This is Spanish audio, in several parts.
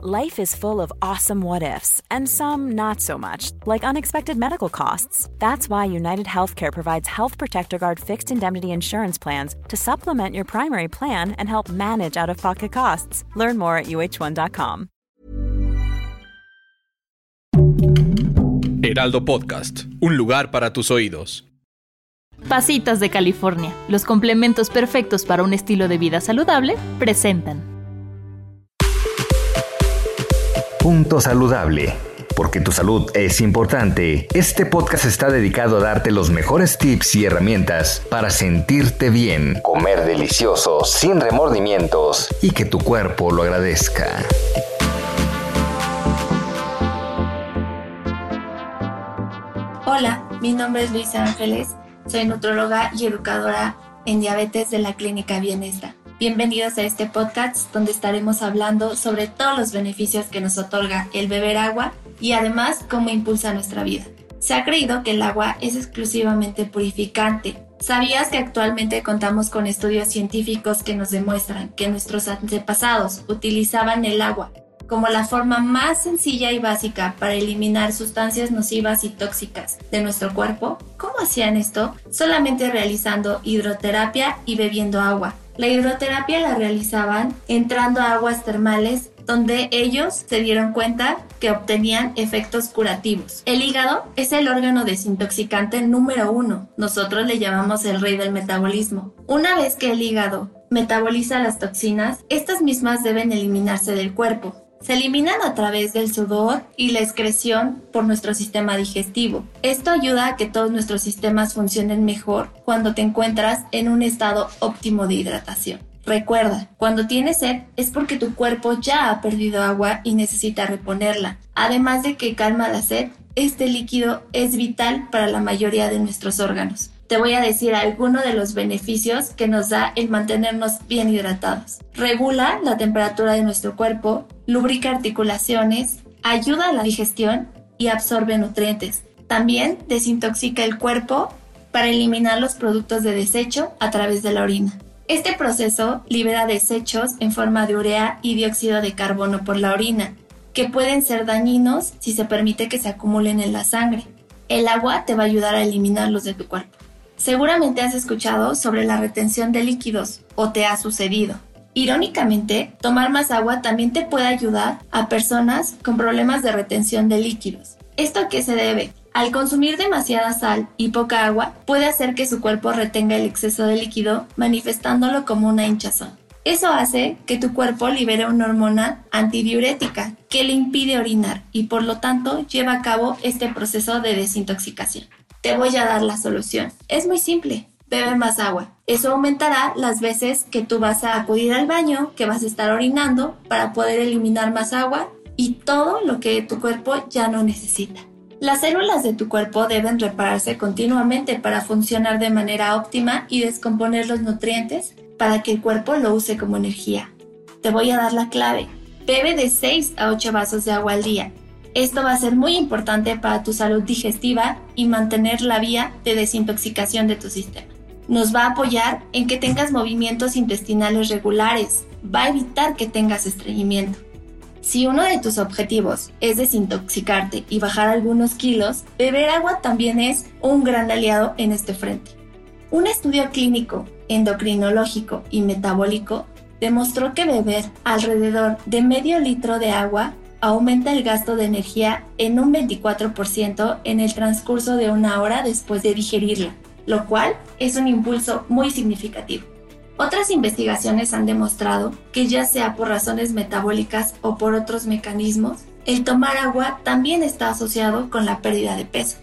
Life is full of awesome what ifs, and some not so much, like unexpected medical costs. That's why United Healthcare provides Health Protector Guard fixed indemnity insurance plans to supplement your primary plan and help manage out of pocket costs. Learn more at uh1.com. Heraldo Podcast, un lugar para tus oídos. Pasitas de California, los complementos perfectos para un estilo de vida saludable, presentan. Punto Saludable. Porque tu salud es importante, este podcast está dedicado a darte los mejores tips y herramientas para sentirte bien, comer delicioso, sin remordimientos y que tu cuerpo lo agradezca. Hola, mi nombre es Luisa Ángeles, soy nutróloga y educadora en diabetes de la Clínica Bienestra. Bienvenidos a este podcast donde estaremos hablando sobre todos los beneficios que nos otorga el beber agua y además cómo impulsa nuestra vida. Se ha creído que el agua es exclusivamente purificante. ¿Sabías que actualmente contamos con estudios científicos que nos demuestran que nuestros antepasados utilizaban el agua como la forma más sencilla y básica para eliminar sustancias nocivas y tóxicas de nuestro cuerpo? ¿Cómo hacían esto? Solamente realizando hidroterapia y bebiendo agua la hidroterapia la realizaban entrando a aguas termales donde ellos se dieron cuenta que obtenían efectos curativos. El hígado es el órgano desintoxicante número uno. Nosotros le llamamos el rey del metabolismo. Una vez que el hígado metaboliza las toxinas, estas mismas deben eliminarse del cuerpo se eliminan a través del sudor y la excreción por nuestro sistema digestivo. Esto ayuda a que todos nuestros sistemas funcionen mejor cuando te encuentras en un estado óptimo de hidratación. Recuerda, cuando tienes sed es porque tu cuerpo ya ha perdido agua y necesita reponerla. Además de que calma la sed, este líquido es vital para la mayoría de nuestros órganos te voy a decir algunos de los beneficios que nos da el mantenernos bien hidratados. Regula la temperatura de nuestro cuerpo, lubrica articulaciones, ayuda a la digestión y absorbe nutrientes. También desintoxica el cuerpo para eliminar los productos de desecho a través de la orina. Este proceso libera desechos en forma de urea y dióxido de carbono por la orina, que pueden ser dañinos si se permite que se acumulen en la sangre. El agua te va a ayudar a eliminarlos de tu cuerpo. Seguramente has escuchado sobre la retención de líquidos o te ha sucedido. Irónicamente, tomar más agua también te puede ayudar a personas con problemas de retención de líquidos. ¿Esto qué se debe? Al consumir demasiada sal y poca agua, puede hacer que su cuerpo retenga el exceso de líquido, manifestándolo como una hinchazón. Eso hace que tu cuerpo libere una hormona antidiurética que le impide orinar y por lo tanto lleva a cabo este proceso de desintoxicación te voy a dar la solución. Es muy simple. Bebe más agua. Eso aumentará las veces que tú vas a acudir al baño, que vas a estar orinando para poder eliminar más agua y todo lo que tu cuerpo ya no necesita. Las células de tu cuerpo deben repararse continuamente para funcionar de manera óptima y descomponer los nutrientes para que el cuerpo lo use como energía. Te voy a dar la clave. Bebe de 6 a 8 vasos de agua al día esto va a ser muy importante para tu salud digestiva y mantener la vía de desintoxicación de tu sistema. Nos va a apoyar en que tengas movimientos intestinales regulares, va a evitar que tengas estreñimiento. Si uno de tus objetivos es desintoxicarte y bajar algunos kilos, beber agua también es un gran aliado en este frente. Un estudio clínico, endocrinológico y metabólico demostró que beber alrededor de medio litro de agua aumenta el gasto de energía en un 24% en el transcurso de una hora después de digerirla, lo cual es un impulso muy significativo. Otras investigaciones han demostrado que ya sea por razones metabólicas o por otros mecanismos, el tomar agua también está asociado con la pérdida de peso.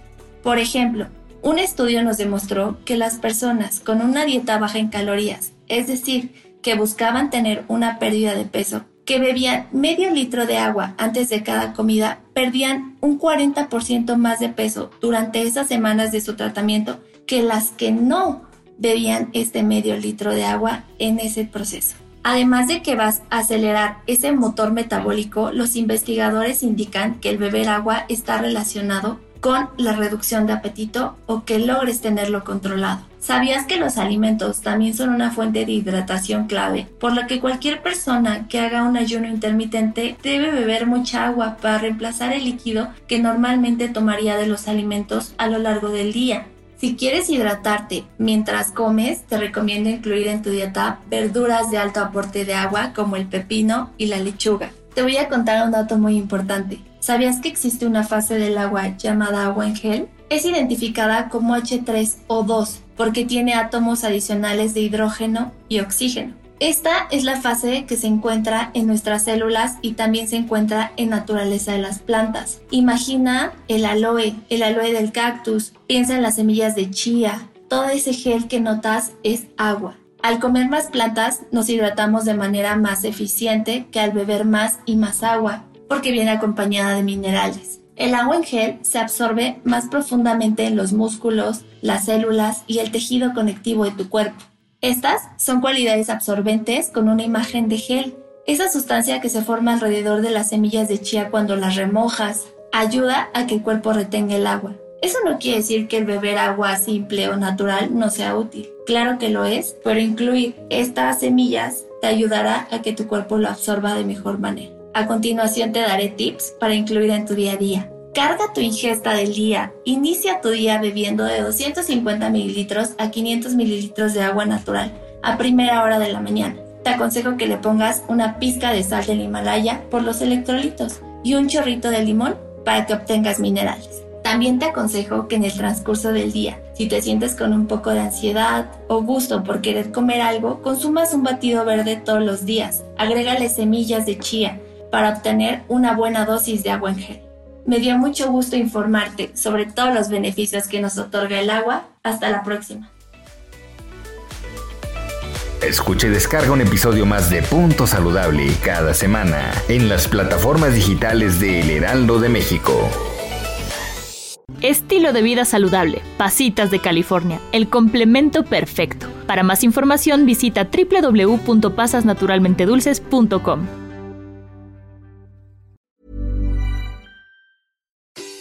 Por ejemplo, un estudio nos demostró que las personas con una dieta baja en calorías, es decir, que buscaban tener una pérdida de peso, que bebían medio litro de agua antes de cada comida perdían un 40% más de peso durante esas semanas de su tratamiento que las que no bebían este medio litro de agua en ese proceso. Además de que vas a acelerar ese motor metabólico, los investigadores indican que el beber agua está relacionado con la reducción de apetito o que logres tenerlo controlado. ¿Sabías que los alimentos también son una fuente de hidratación clave? Por lo que cualquier persona que haga un ayuno intermitente debe beber mucha agua para reemplazar el líquido que normalmente tomaría de los alimentos a lo largo del día. Si quieres hidratarte mientras comes, te recomiendo incluir en tu dieta verduras de alto aporte de agua como el pepino y la lechuga. Te voy a contar un dato muy importante. ¿Sabías que existe una fase del agua llamada agua en gel? Es identificada como H3O2 porque tiene átomos adicionales de hidrógeno y oxígeno. Esta es la fase que se encuentra en nuestras células y también se encuentra en naturaleza de las plantas. Imagina el aloe, el aloe del cactus, piensa en las semillas de chía, todo ese gel que notas es agua. Al comer más plantas nos hidratamos de manera más eficiente que al beber más y más agua, porque viene acompañada de minerales. El agua en gel se absorbe más profundamente en los músculos, las células y el tejido conectivo de tu cuerpo. Estas son cualidades absorbentes con una imagen de gel. Esa sustancia que se forma alrededor de las semillas de chía cuando las remojas ayuda a que el cuerpo retenga el agua. Eso no quiere decir que el beber agua simple o natural no sea útil. Claro que lo es, pero incluir estas semillas te ayudará a que tu cuerpo lo absorba de mejor manera. A continuación te daré tips para incluir en tu día a día. Carga tu ingesta del día. Inicia tu día bebiendo de 250 mililitros a 500 mililitros de agua natural a primera hora de la mañana. Te aconsejo que le pongas una pizca de sal del Himalaya por los electrolitos y un chorrito de limón para que obtengas minerales. También te aconsejo que en el transcurso del día, si te sientes con un poco de ansiedad o gusto por querer comer algo, consumas un batido verde todos los días. Agrégale semillas de chía para obtener una buena dosis de agua en gel. Me dio mucho gusto informarte sobre todos los beneficios que nos otorga el agua. Hasta la próxima. Escuche y descarga un episodio más de Punto Saludable cada semana en las plataformas digitales de El Heraldo de México. Estilo de vida saludable, Pasitas de California, el complemento perfecto. Para más información visita www.pasasnaturalmentedulces.com.